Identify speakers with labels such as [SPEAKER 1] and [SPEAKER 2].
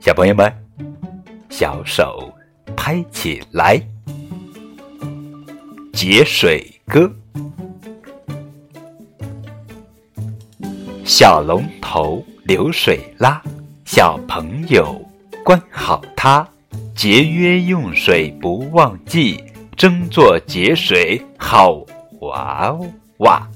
[SPEAKER 1] 小朋友们小手拍起来。节水歌。小龙头流水啦小朋友关好它节约用水不忘记争做节水好娃娃。